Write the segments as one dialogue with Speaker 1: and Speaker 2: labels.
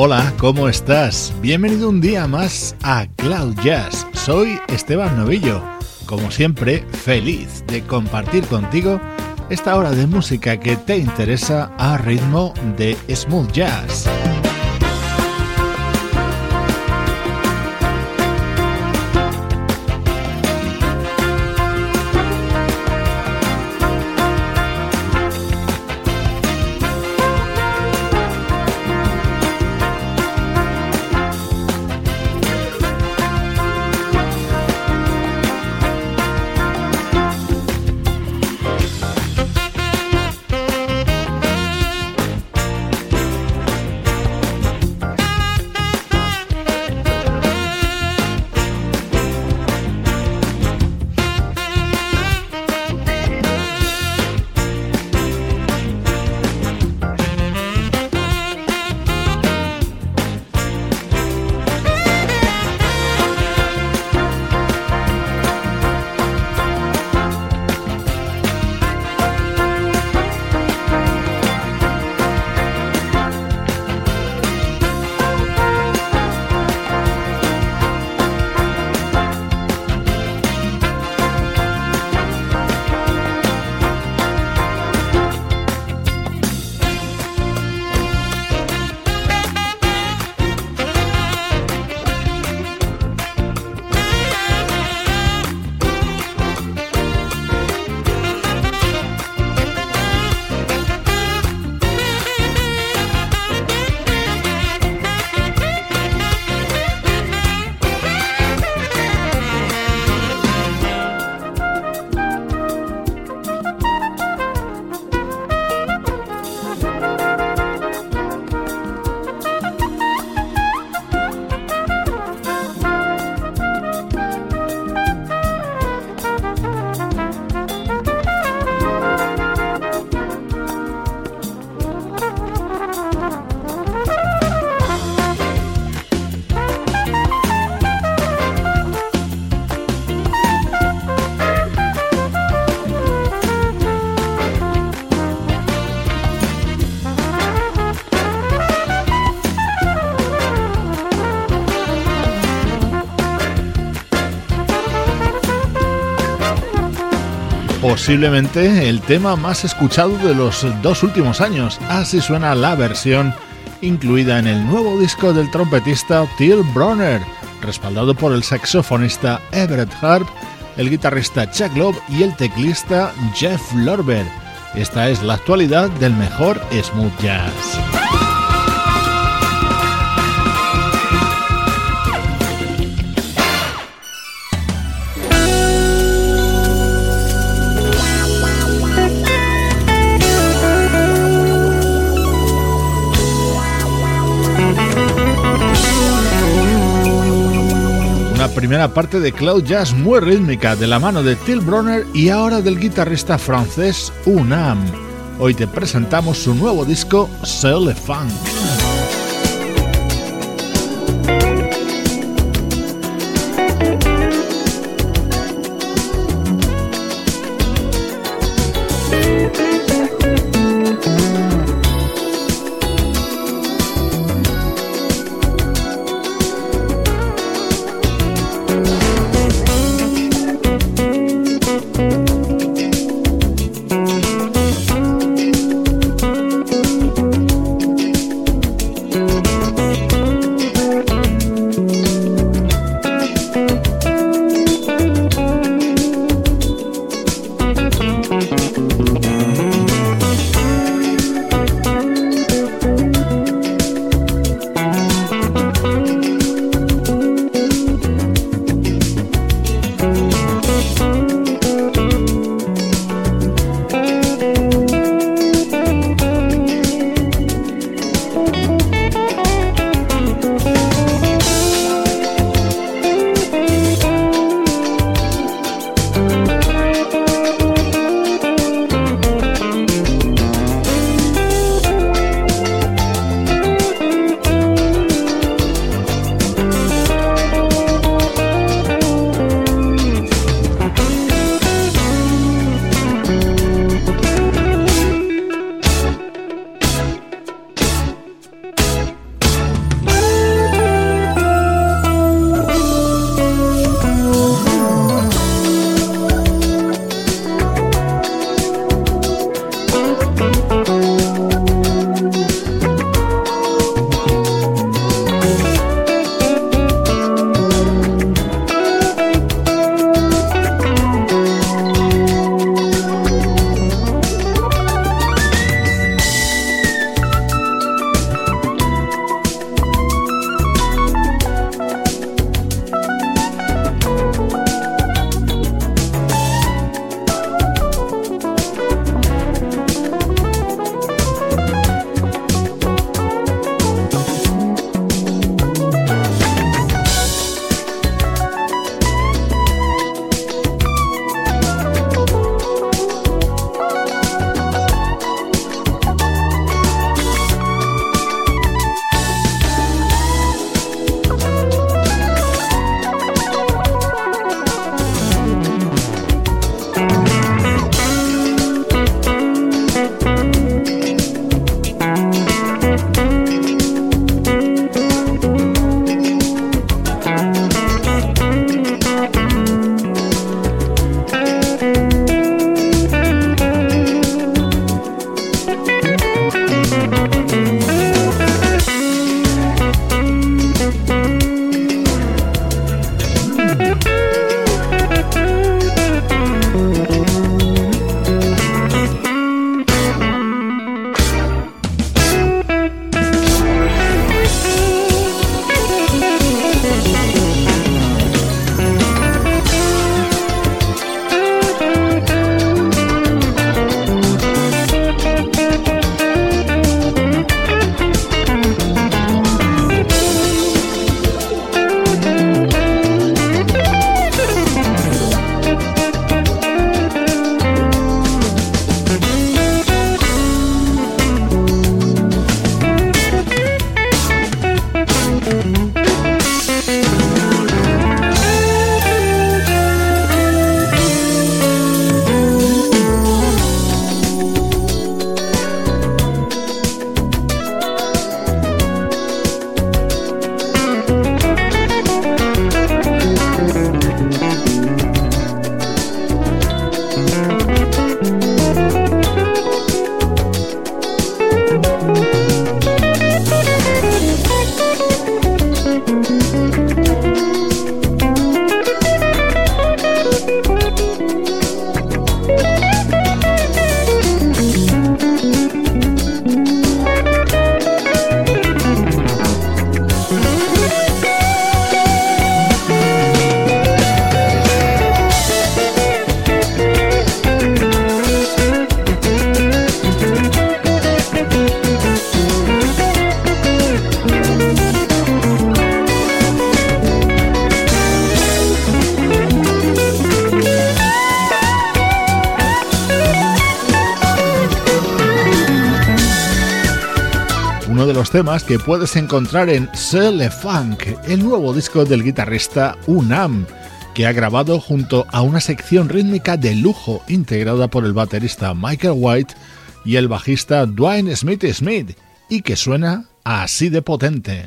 Speaker 1: Hola, ¿cómo estás? Bienvenido un día más a Cloud Jazz. Soy Esteban Novillo. Como siempre, feliz de compartir contigo esta hora de música que te interesa a ritmo de smooth jazz. Posiblemente el tema más escuchado de los dos últimos años. Así suena la versión incluida en el nuevo disco del trompetista Till Bronner, respaldado por el saxofonista Everett Harp, el guitarrista Chuck Love y el teclista Jeff Lorber. Esta es la actualidad del mejor smooth jazz. Primera parte de Cloud Jazz muy rítmica de la mano de Till Bronner y ahora del guitarrista francés Unam. Hoy te presentamos su nuevo disco Soul Funk.
Speaker 2: Temas que puedes encontrar en Cele Funk, el nuevo disco del guitarrista Unam, que ha grabado junto a una sección rítmica de lujo integrada por el baterista Michael White y el bajista Dwayne Smith Smith, y que suena así de potente.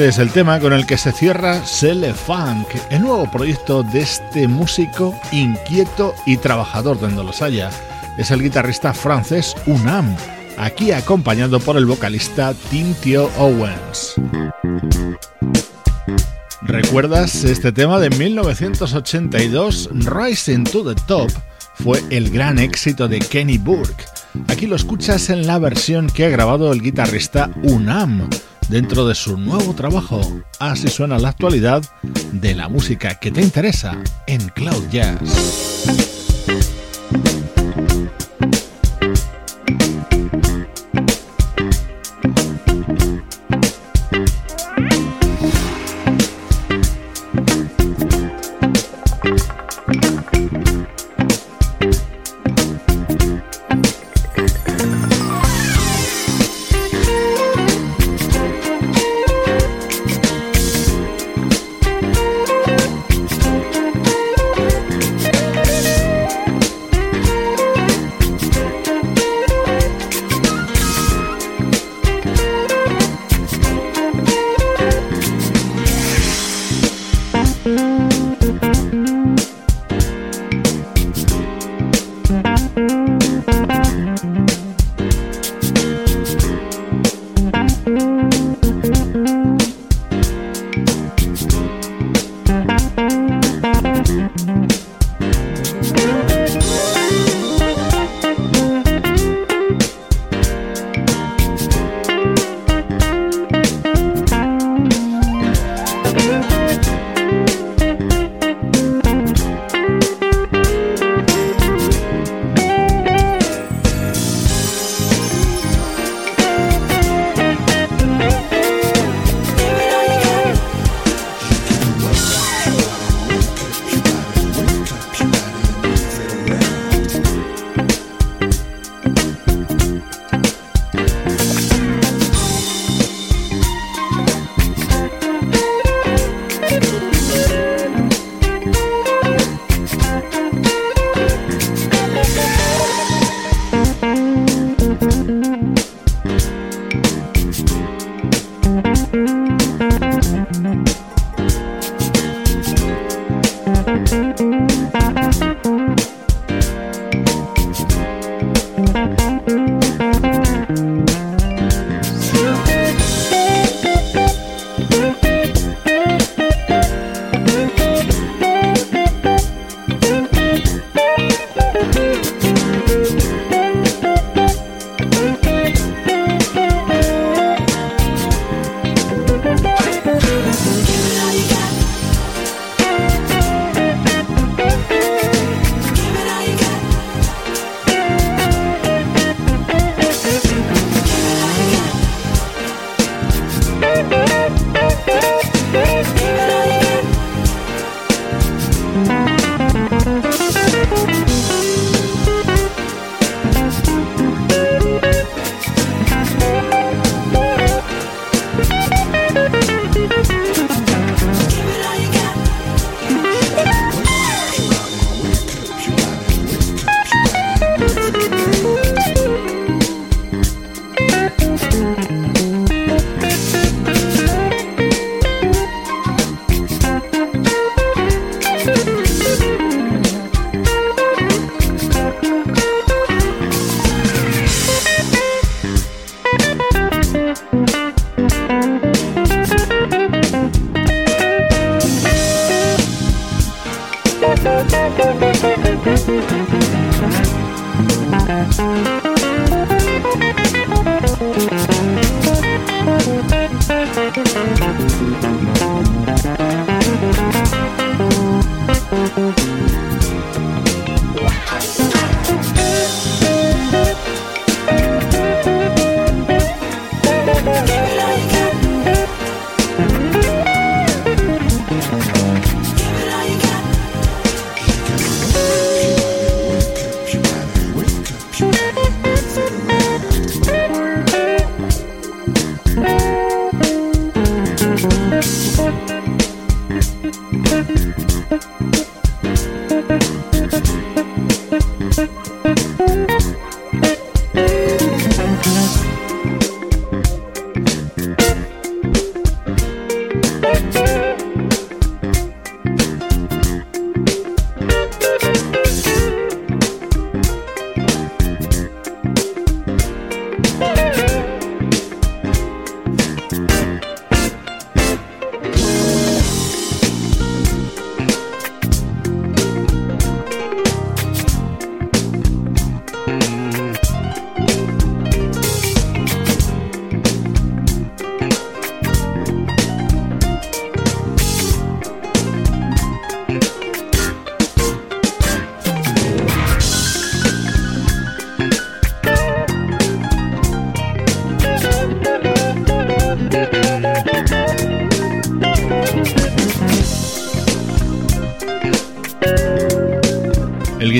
Speaker 1: Este es el tema con el que se cierra Sele Funk, el nuevo proyecto de este músico inquieto y trabajador donde los haya. Es el guitarrista francés Unam, aquí acompañado por el vocalista Tim Theo Owens. ¿Recuerdas este tema de 1982, Rising to the Top? Fue el gran éxito de Kenny Burke. Aquí lo escuchas en la versión que ha grabado el guitarrista Unam dentro de su nuevo trabajo. Así suena la actualidad de la música que te interesa en Cloud Jazz.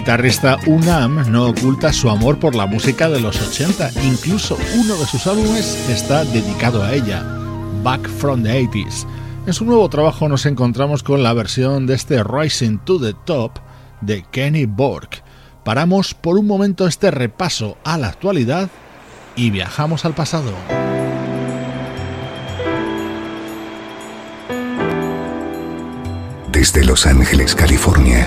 Speaker 1: Guitarrista Unam no oculta su amor por la música de los 80, incluso uno de sus álbumes está dedicado a ella, Back from the 80s. En su nuevo trabajo nos encontramos con la versión de este Rising to the Top de Kenny Borg. Paramos por un momento este repaso a la actualidad y viajamos al pasado.
Speaker 3: Desde Los Ángeles, California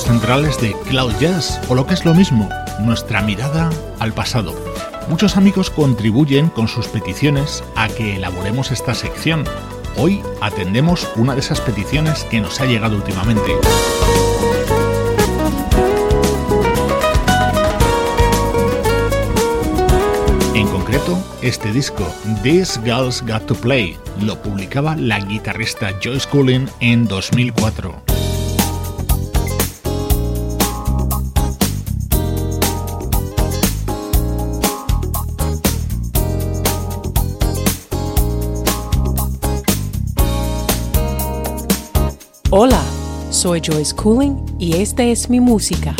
Speaker 1: Centrales de Cloud Jazz, o lo que es lo mismo, nuestra mirada al pasado. Muchos amigos contribuyen con sus peticiones a que elaboremos esta sección. Hoy atendemos una de esas peticiones que nos ha llegado últimamente. En concreto, este disco, This Girls Got to Play, lo publicaba la guitarrista Joyce Cullen en 2004.
Speaker 4: Soy Joyce Cooling y esta es mi música.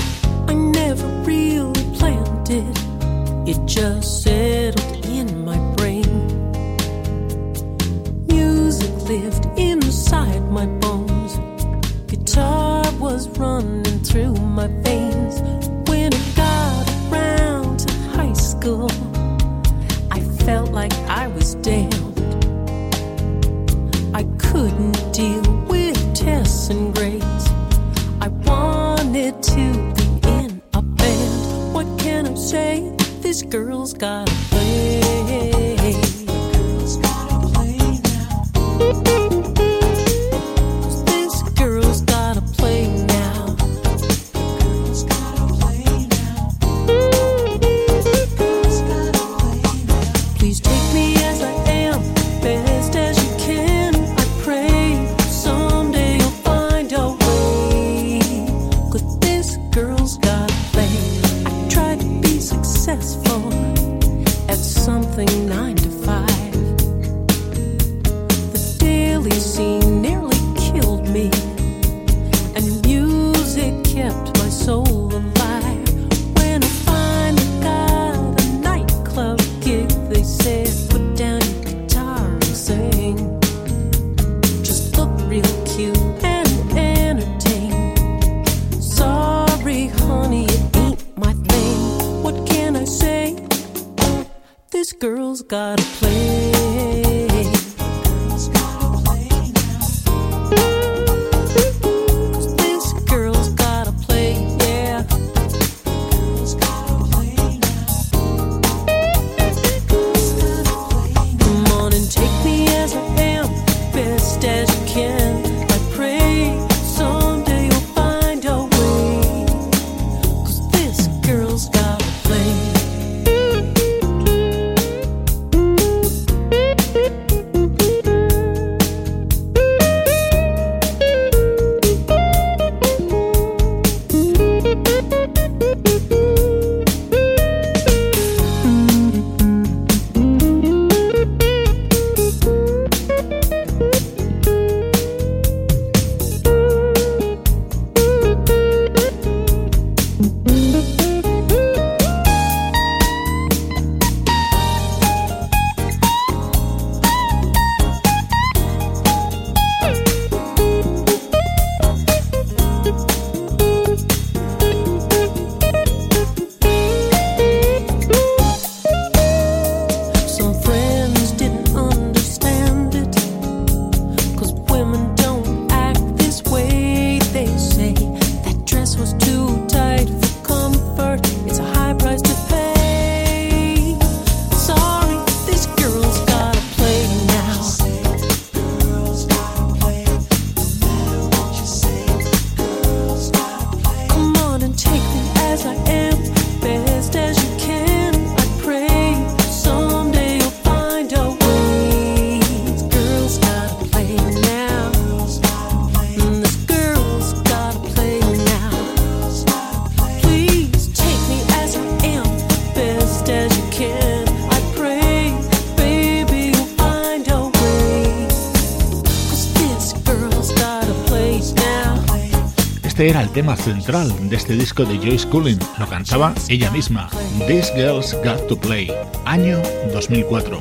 Speaker 1: Tema central de este disco de Joyce Cullen. Lo cantaba ella misma, These Girls Got to Play, año 2004.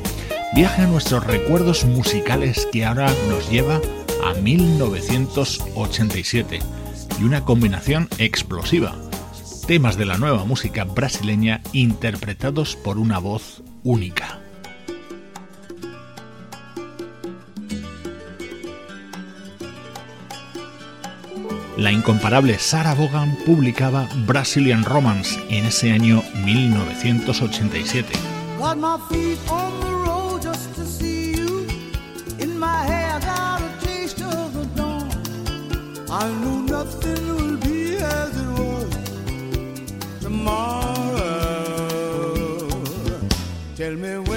Speaker 1: Viaje a nuestros recuerdos musicales que ahora nos lleva a 1987 y una combinación explosiva. Temas de la nueva música brasileña interpretados por una voz única. La incomparable Sarah Vaughan publicaba Brazilian Romance en ese año 1987.
Speaker 5: Tell me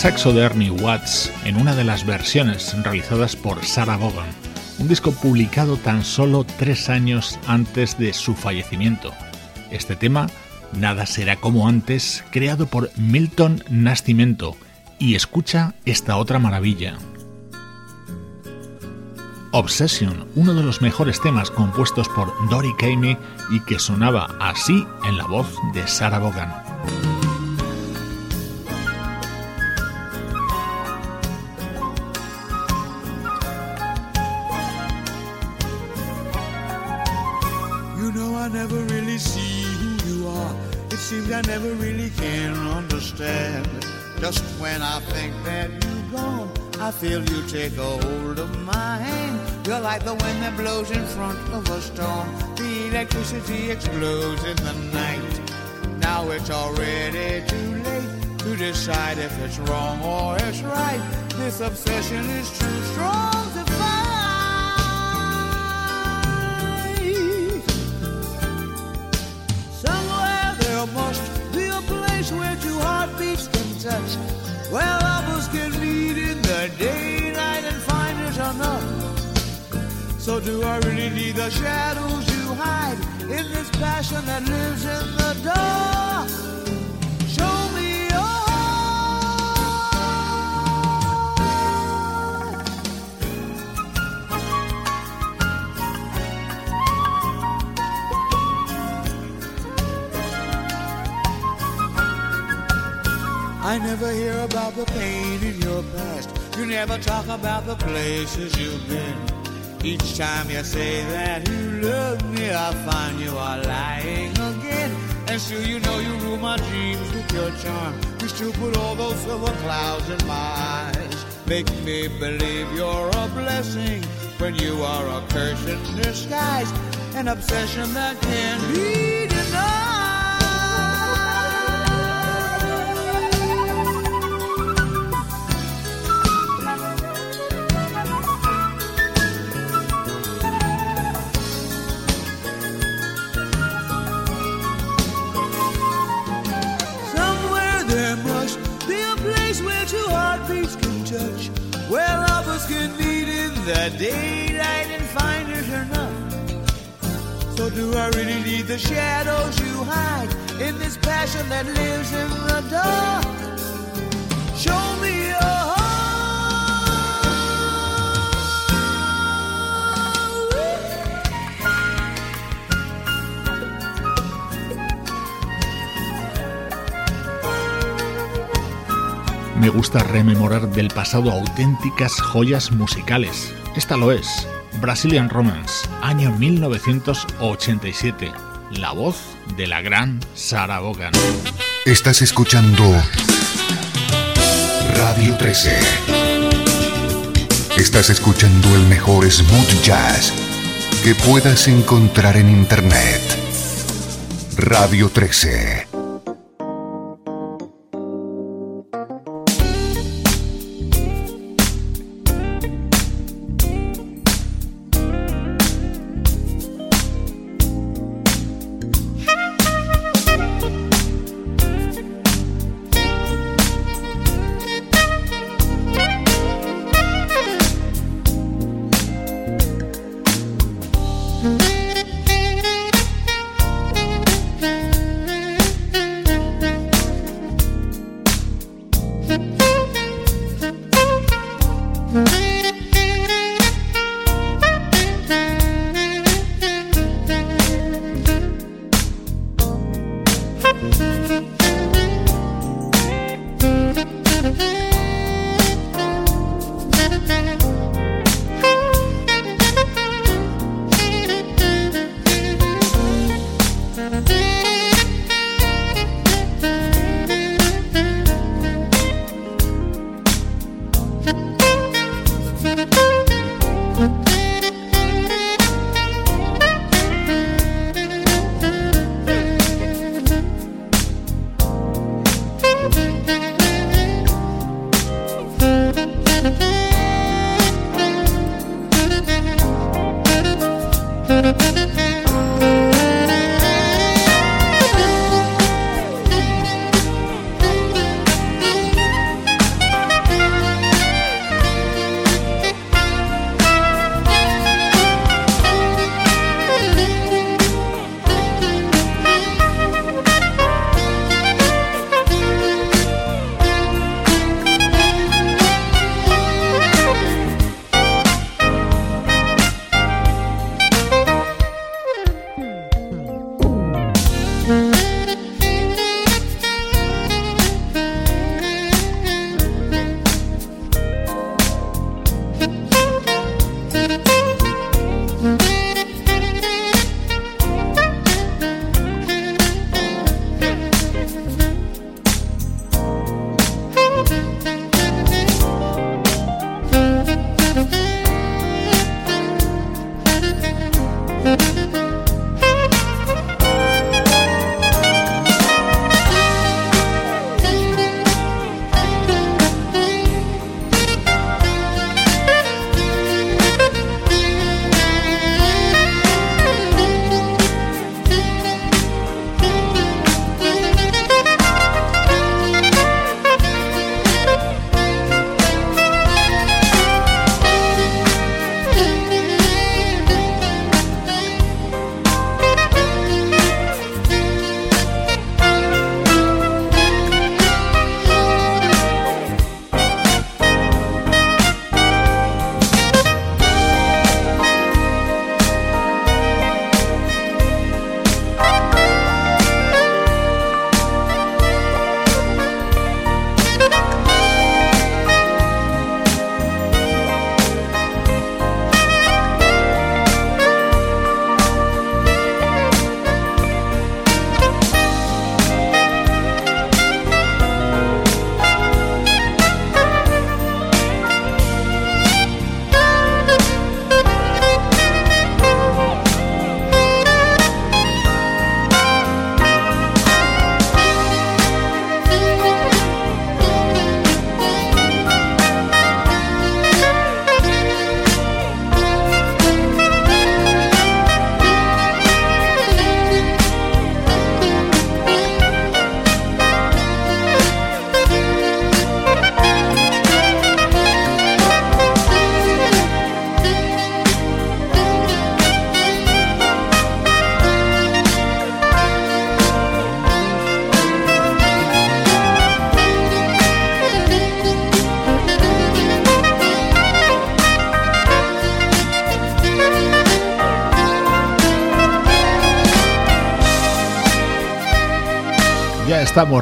Speaker 1: saxo de Ernie Watts en una de las versiones realizadas por Sarah Vaughan, un disco publicado tan solo tres años antes de su fallecimiento. Este tema, Nada será como antes, creado por Milton Nascimento, y escucha esta otra maravilla. Obsession, uno de los mejores temas compuestos por Dory Kamey y que sonaba así en la voz de Sarah Vaughan.
Speaker 5: Feel you take a hold of my hand. You're like the wind that blows in front of a storm. The electricity explodes in the night. Now it's already too late to decide if it's wrong or it's right. This obsession is too strong to fight. Somewhere there must be a place where two heartbeats can touch. So do I really need the shadows you hide in this passion that lives in the dark? Show me your heart. I never hear about the pain in your past. You never talk about the places you've been. Each time you say that you love me, I find you are lying again. And sure, you know you rule my dreams with your charm. You still put all those silver clouds in my eyes. Make me believe you're a blessing when you are a curse in disguise. An obsession that can't be daylight and find it enough. So do I really need the shadows you hide in this passion that lives in the dark? Show me your
Speaker 1: Me gusta rememorar del pasado auténticas joyas musicales. Esta lo es, Brazilian Romance, año 1987. La voz de la gran Sarah Vaughan.
Speaker 3: Estás escuchando Radio 13. Estás escuchando el mejor smooth jazz que puedas encontrar en Internet. Radio 13.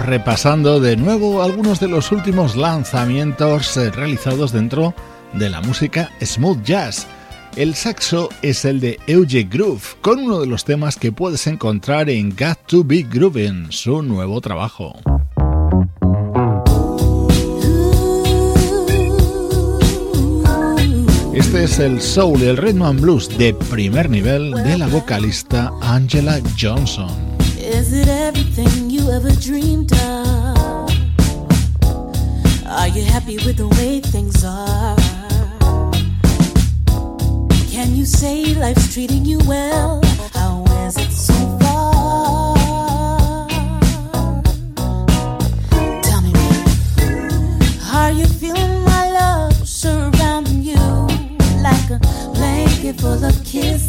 Speaker 1: repasando de nuevo algunos de los últimos lanzamientos eh, realizados dentro de la música smooth jazz. El saxo es el de Euge Groove, con uno de los temas que puedes encontrar en Got to Be Groovin', su nuevo trabajo. Este es el soul, y el rhythm and blues de primer nivel de la vocalista Angela Johnson.
Speaker 4: ever dreamed of. Are you happy with the way things are? Can you say life's treating you well? How is it so far? Tell me, are you feeling my love surrounding you like a blanket full of kisses?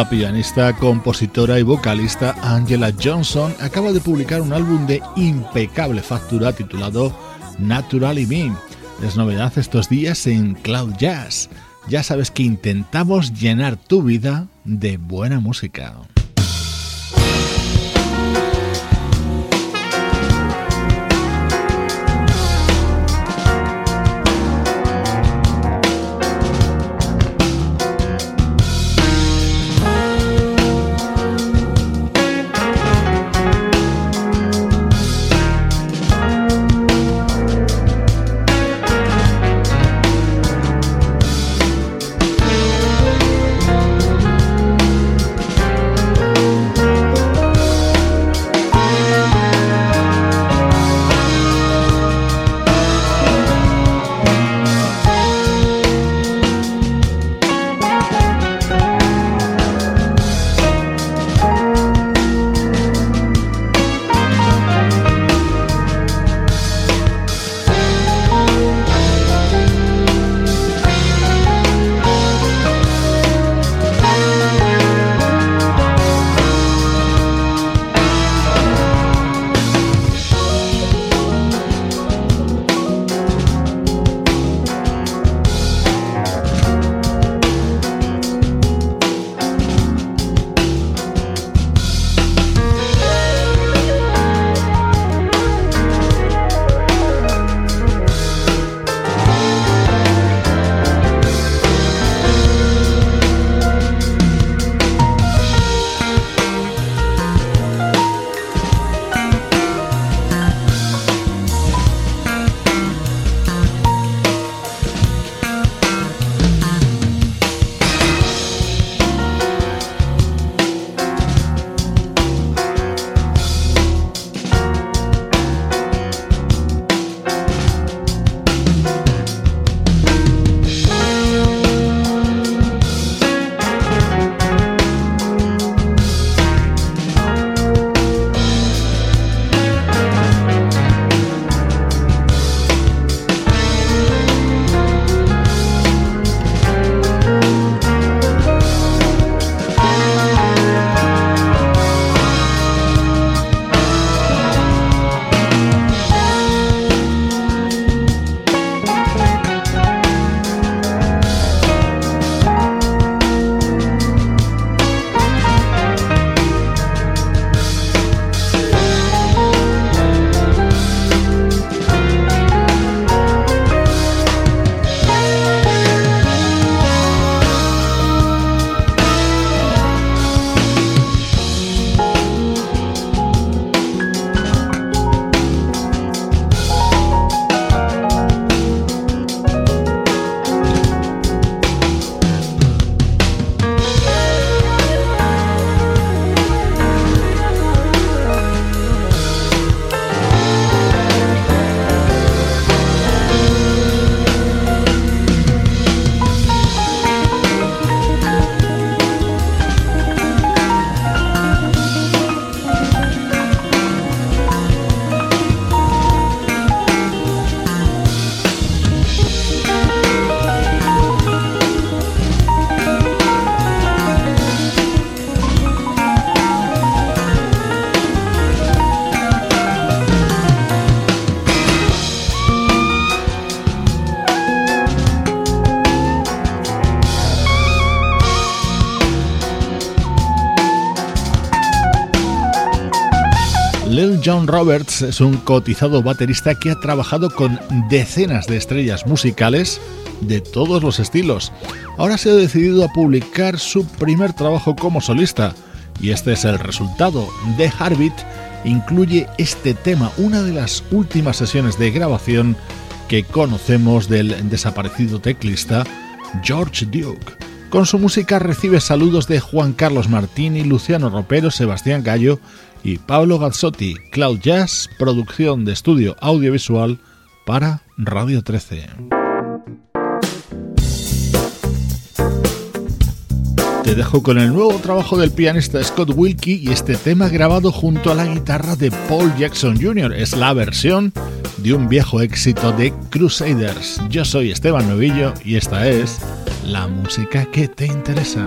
Speaker 1: La pianista, compositora y vocalista Angela Johnson acaba de publicar un álbum de impecable factura titulado Naturally Me. Es novedad estos días en Cloud Jazz. Ya sabes que intentamos llenar tu vida de buena música. John Roberts es un cotizado baterista que ha trabajado con decenas de estrellas musicales de todos los estilos. Ahora se ha decidido a publicar su primer trabajo como solista y este es el resultado. The Heartbeat incluye este tema, una de las últimas sesiones de grabación que conocemos del desaparecido teclista George Duke. Con su música recibe saludos de Juan Carlos Martini, Luciano Ropero, Sebastián Gallo y Pablo Gazzotti, Cloud Jazz, producción de estudio audiovisual para Radio 13. Te dejo con el nuevo trabajo del pianista Scott Wilkie y este tema grabado junto a la guitarra de Paul Jackson Jr. Es la versión de un viejo éxito de Crusaders. Yo soy Esteban Novillo y esta es la música que te interesa.